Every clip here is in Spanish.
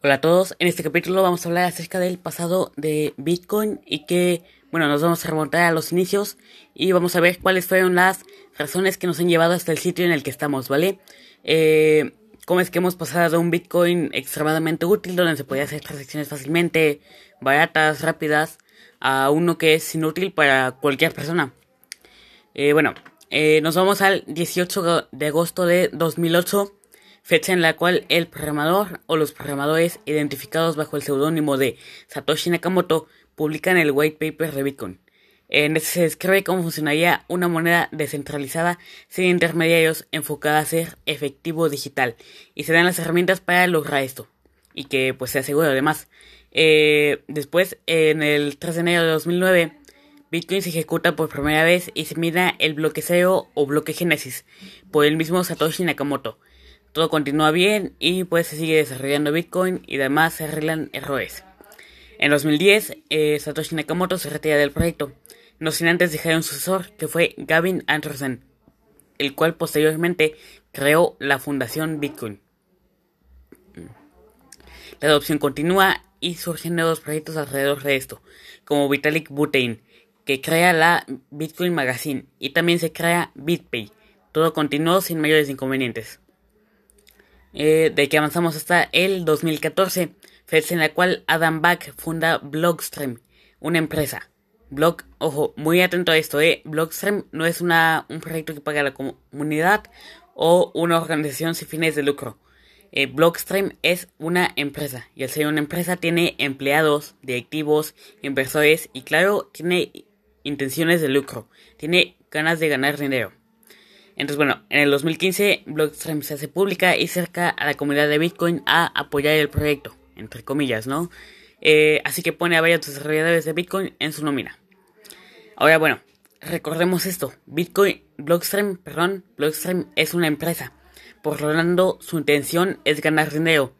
Hola a todos, en este capítulo vamos a hablar acerca del pasado de Bitcoin y que, bueno, nos vamos a remontar a los inicios y vamos a ver cuáles fueron las razones que nos han llevado hasta el sitio en el que estamos, ¿vale? Eh, cómo es que hemos pasado de un Bitcoin extremadamente útil donde se podía hacer transacciones fácilmente, baratas, rápidas, a uno que es inútil para cualquier persona. Eh, bueno, eh, nos vamos al 18 de agosto de 2008 fecha en la cual el programador o los programadores identificados bajo el seudónimo de Satoshi Nakamoto publican el white paper de Bitcoin. En este se describe cómo funcionaría una moneda descentralizada sin intermediarios enfocada a ser efectivo digital y se dan las herramientas para lograr esto y que pues se asegura además. Eh, después, en el 3 de enero de 2009, Bitcoin se ejecuta por primera vez y se mira el bloque cero o bloque génesis por el mismo Satoshi Nakamoto todo continúa bien y pues se sigue desarrollando Bitcoin y además se arreglan errores. En 2010, eh, Satoshi Nakamoto se retira del proyecto, no sin antes dejar un sucesor que fue Gavin Anderson, el cual posteriormente creó la fundación Bitcoin. La adopción continúa y surgen nuevos proyectos alrededor de esto, como Vitalik Buterin, que crea la Bitcoin Magazine y también se crea BitPay. Todo continuó sin mayores inconvenientes. Eh, de que avanzamos hasta el 2014, fecha en la cual Adam Back funda Blockstream, una empresa. Blog, ojo, muy atento a esto, eh. Blockstream no es una, un proyecto que paga la comunidad o una organización sin fines de lucro. Eh, Blockstream es una empresa y al ser una empresa tiene empleados, directivos, inversores y claro, tiene intenciones de lucro, tiene ganas de ganar dinero. Entonces, bueno, en el 2015 Blockstream se hace pública y cerca a la comunidad de Bitcoin a apoyar el proyecto, entre comillas, ¿no? Eh, así que pone a varios desarrolladores de Bitcoin en su nómina. Ahora, bueno, recordemos esto. Bitcoin, Blockstream, perdón, Blockstream es una empresa. Por lo tanto, su intención es ganar dinero.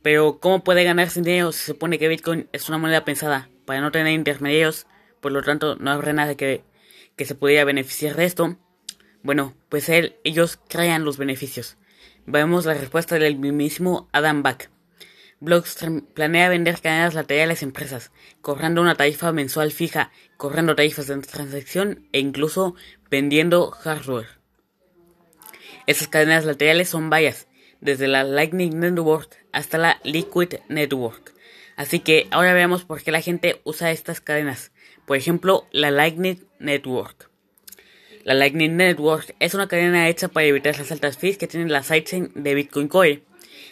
Pero, ¿cómo puede ganar dinero si se supone que Bitcoin es una moneda pensada para no tener intermediarios? Por lo tanto, no habrá nada que, que se pudiera beneficiar de esto. Bueno, pues él, ellos crean los beneficios. Vemos la respuesta del mismo Adam Back. Blockstream planea vender cadenas laterales a empresas, cobrando una tarifa mensual fija, cobrando tarifas de transacción e incluso vendiendo hardware. Esas cadenas laterales son varias, desde la Lightning Network hasta la Liquid Network. Así que ahora veamos por qué la gente usa estas cadenas. Por ejemplo, la Lightning Network. La Lightning Network es una cadena hecha para evitar las altas fees que tienen las sidechain de Bitcoin Core,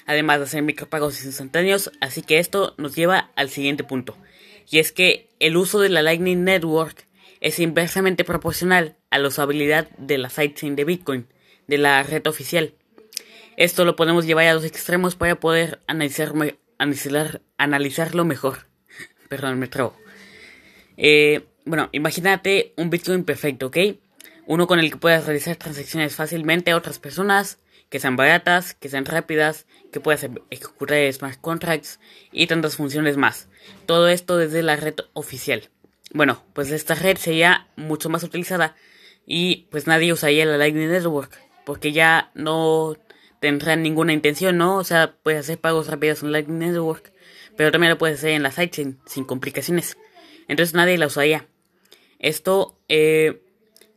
además de hacer micropagos instantáneos, así que esto nos lleva al siguiente punto, y es que el uso de la Lightning Network es inversamente proporcional a la usabilidad de la sidechain de Bitcoin, de la red oficial. Esto lo podemos llevar a los extremos para poder analizar, analizarlo mejor. Perdón, me trago. Eh, bueno, imagínate un Bitcoin perfecto, ¿ok? Uno con el que puedas realizar transacciones fácilmente a otras personas, que sean baratas, que sean rápidas, que puedas ejecutar smart contracts y tantas funciones más. Todo esto desde la red oficial. Bueno, pues esta red sería mucho más utilizada y pues nadie usaría la Lightning Network porque ya no tendrán ninguna intención, ¿no? O sea, puedes hacer pagos rápidos en Lightning Network, pero también lo puedes hacer en la sidechain sin complicaciones. Entonces nadie la usaría. Esto eh,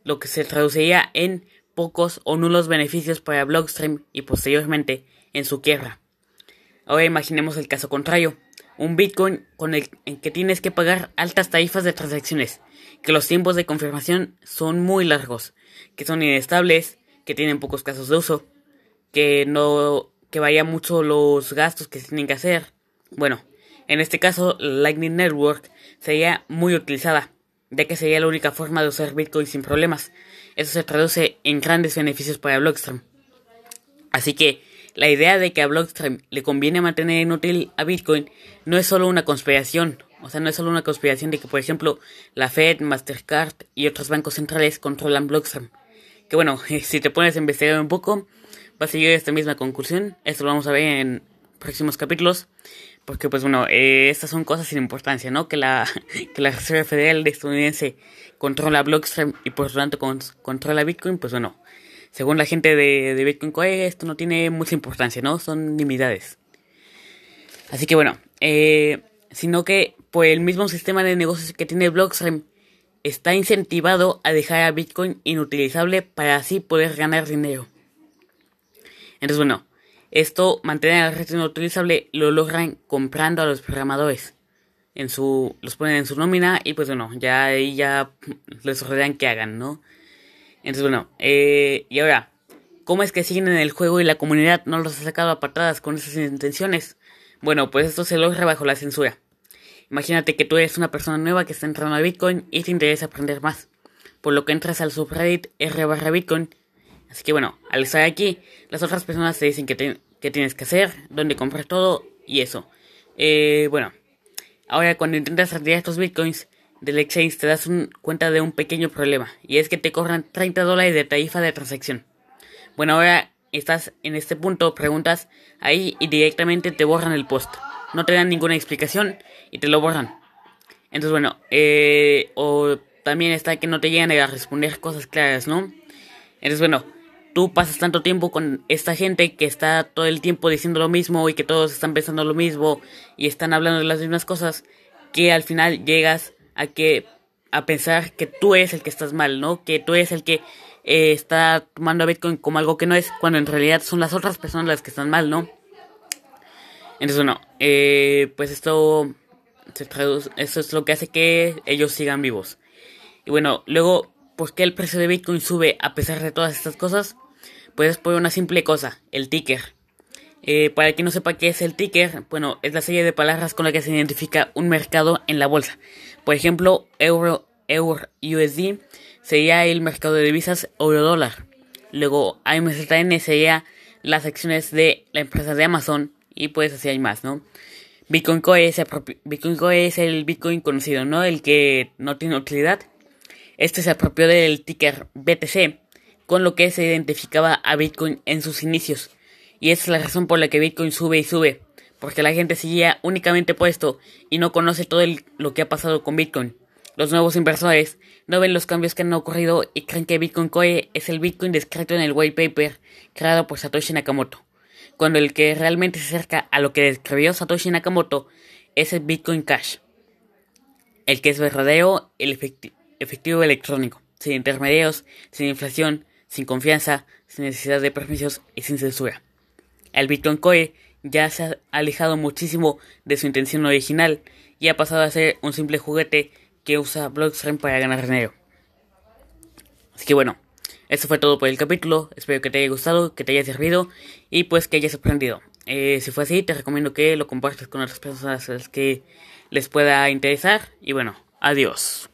lo que se traduciría en pocos o nulos beneficios para Blockstream y posteriormente en su quiebra. Ahora imaginemos el caso contrario, un Bitcoin con el que tienes que pagar altas tarifas de transacciones, que los tiempos de confirmación son muy largos, que son inestables, que tienen pocos casos de uso, que no que mucho los gastos que se tienen que hacer. Bueno, en este caso Lightning Network sería muy utilizada ya que sería la única forma de usar Bitcoin sin problemas. Eso se traduce en grandes beneficios para Blockstream. Así que la idea de que a Blockstream le conviene mantener inútil a Bitcoin no es solo una conspiración. O sea, no es solo una conspiración de que, por ejemplo, la Fed, Mastercard y otros bancos centrales controlan Blockstream. Que bueno, si te pones a investigar un poco, vas a llegar a esta misma conclusión. Esto lo vamos a ver en próximos capítulos. Porque, pues bueno, eh, estas son cosas sin importancia, ¿no? Que la, que la Reserva Federal estadounidense controla Blockstream y por lo tanto controla Bitcoin, pues bueno, según la gente de, de Bitcoin Core, esto no tiene mucha importancia, ¿no? Son nimiedades. Así que bueno, eh, sino que por el mismo sistema de negocios que tiene Blockstream, está incentivado a dejar a Bitcoin inutilizable para así poder ganar dinero. Entonces bueno, esto mantener la red inutilizable lo logran comprando a los programadores. En su, los ponen en su nómina y pues bueno, ya ahí ya les ordenan que hagan, ¿no? Entonces bueno, eh, y ahora, ¿cómo es que siguen en el juego y la comunidad no los ha sacado a patadas con esas intenciones? Bueno, pues esto se logra bajo la censura. Imagínate que tú eres una persona nueva que está entrando a Bitcoin y te interesa aprender más. Por lo que entras al subreddit r barra Bitcoin. Así que bueno, al estar aquí, las otras personas te dicen que, tienes que hacer, dónde comprar todo y eso. Eh, bueno, ahora cuando intentas retirar estos Bitcoins del exchange te das cuenta de un pequeño problema. Y es que te cobran 30 dólares de tarifa de transacción. Bueno, ahora estás en este punto, preguntas ahí y directamente te borran el post no te dan ninguna explicación y te lo borran. Entonces, bueno, eh, o también está que no te llegan a responder cosas claras, ¿no? Entonces, bueno, tú pasas tanto tiempo con esta gente que está todo el tiempo diciendo lo mismo y que todos están pensando lo mismo y están hablando de las mismas cosas, que al final llegas a que a pensar que tú eres el que estás mal, ¿no? Que tú eres el que eh, está tomando a Bitcoin como algo que no es, cuando en realidad son las otras personas las que están mal, ¿no? Entonces, bueno, eh, pues esto se traduce, eso es lo que hace que ellos sigan vivos. Y bueno, luego, ¿por qué el precio de Bitcoin sube a pesar de todas estas cosas? Pues es por una simple cosa, el ticker. Eh, para quien no sepa qué es el ticker, bueno, es la serie de palabras con la que se identifica un mercado en la bolsa. Por ejemplo, euro, USD sería el mercado de divisas euro dólar. Luego, AMZN sería las acciones de la empresa de Amazon y pues así hay más, ¿no? Bitcoin Core es, Bitcoin es el Bitcoin conocido, ¿no? El que no tiene utilidad. Este se apropió del ticker BTC, con lo que se identificaba a Bitcoin en sus inicios. Y es la razón por la que Bitcoin sube y sube, porque la gente seguía únicamente puesto y no conoce todo lo que ha pasado con Bitcoin. Los nuevos inversores no ven los cambios que han ocurrido y creen que Bitcoin Core es el Bitcoin descrito en el white paper creado por Satoshi Nakamoto cuando el que realmente se acerca a lo que describió Satoshi Nakamoto es el Bitcoin Cash, el que es verdadero, el efectivo electrónico, sin intermediarios, sin inflación, sin confianza, sin necesidad de permisos y sin censura. El Bitcoin Core ya se ha alejado muchísimo de su intención original y ha pasado a ser un simple juguete que usa Blockstream para ganar dinero. Así que bueno, esto fue todo por el capítulo. Espero que te haya gustado, que te haya servido y pues que hayas aprendido. Eh, si fue así, te recomiendo que lo compartas con otras personas a las que les pueda interesar. Y bueno, adiós.